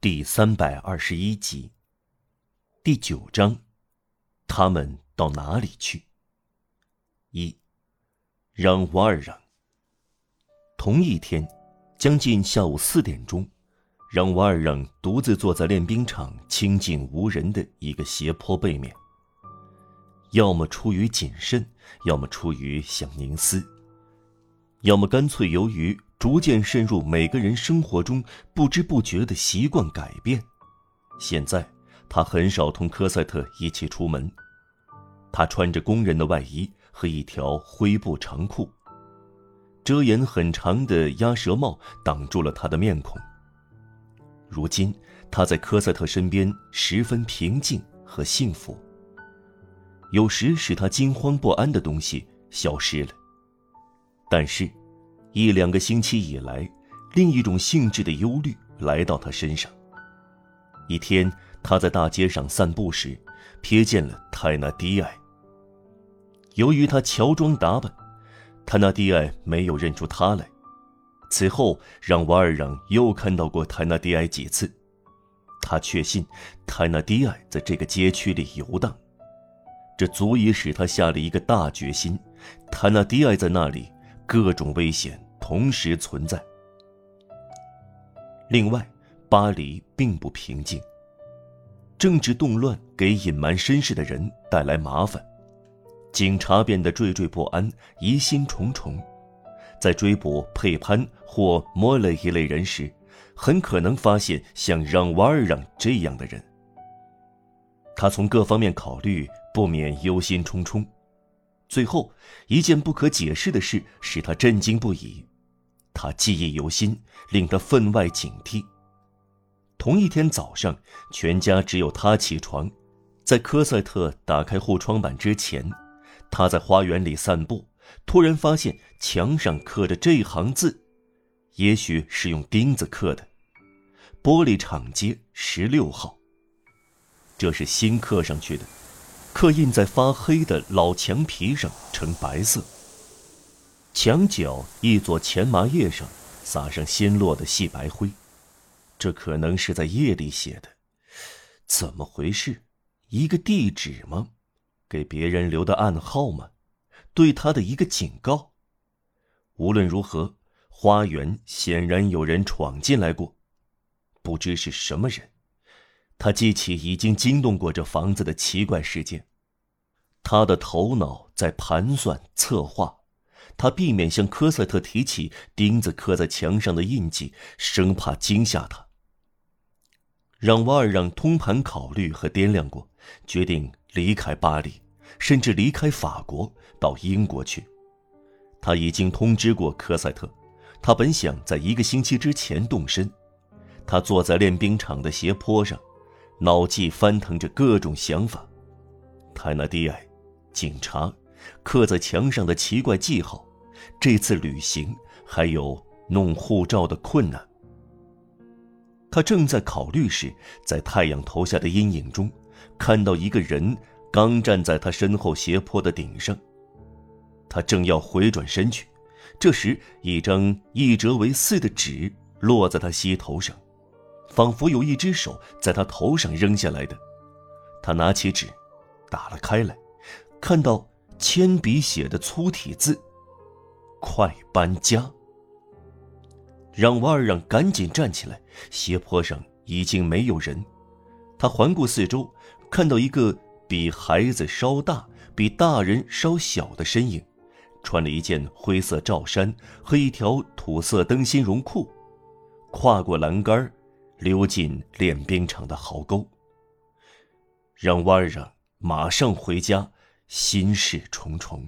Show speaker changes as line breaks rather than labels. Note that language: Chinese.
第三百二十一集，第九章，他们到哪里去？一，让瓦尔让。同一天，将近下午四点钟，让瓦尔让独自坐在练兵场清静无人的一个斜坡背面。要么出于谨慎，要么出于想凝思，要么干脆由于逐渐渗入每个人生活中不知不觉的习惯改变。现在他很少同科赛特一起出门，他穿着工人的外衣和一条灰布长裤，遮掩很长的鸭舌帽挡住了他的面孔。如今他在科赛特身边十分平静和幸福。有时使他惊慌不安的东西消失了，但是，一两个星期以来，另一种性质的忧虑来到他身上。一天，他在大街上散步时，瞥见了泰纳迪埃。由于他乔装打扮，泰纳迪埃没有认出他来。此后，让瓦尔让又看到过泰纳迪埃几次，他确信泰纳迪埃在这个街区里游荡。这足以使他下了一个大决心：泰纳迪埃在那里，各种危险同时存在。另外，巴黎并不平静，政治动乱给隐瞒身世的人带来麻烦，警察变得惴惴不安、疑心重重，在追捕佩潘或莫雷一类人时，很可能发现像让瓦尔让这样的人。他从各方面考虑。不免忧心忡忡，最后一件不可解释的事使他震惊不已，他记忆犹新，令他分外警惕。同一天早上，全家只有他起床，在科赛特打开护窗板之前，他在花园里散步，突然发现墙上刻着这行字，也许是用钉子刻的：“玻璃厂街十六号。”这是新刻上去的。刻印在发黑的老墙皮上，呈白色。墙角一撮前麻叶上撒上新落的细白灰，这可能是在夜里写的。怎么回事？一个地址吗？给别人留的暗号吗？对他的一个警告？无论如何，花园显然有人闯进来过，不知是什么人。他记起已经惊动过这房子的奇怪事件。他的头脑在盘算策划，他避免向科赛特提起钉子刻在墙上的印记，生怕惊吓他。让瓦尔让通盘考虑和掂量过，决定离开巴黎，甚至离开法国，到英国去。他已经通知过科赛特，他本想在一个星期之前动身。他坐在练兵场的斜坡上，脑际翻腾着各种想法。泰纳迪埃。警察，刻在墙上的奇怪记号，这次旅行还有弄护照的困难。他正在考虑时，在太阳投下的阴影中，看到一个人刚站在他身后斜坡的顶上。他正要回转身去，这时一张一折为四的纸落在他膝头上，仿佛有一只手在他头上扔下来的。他拿起纸，打了开来。看到铅笔写的粗体字：“快搬家。”让瓦尔让赶紧站起来。斜坡上已经没有人。他环顾四周，看到一个比孩子稍大、比大人稍小的身影，穿了一件灰色罩衫和一条土色灯芯绒裤，跨过栏杆，溜进练兵场的壕沟。让瓦尔让马上回家。心事重重。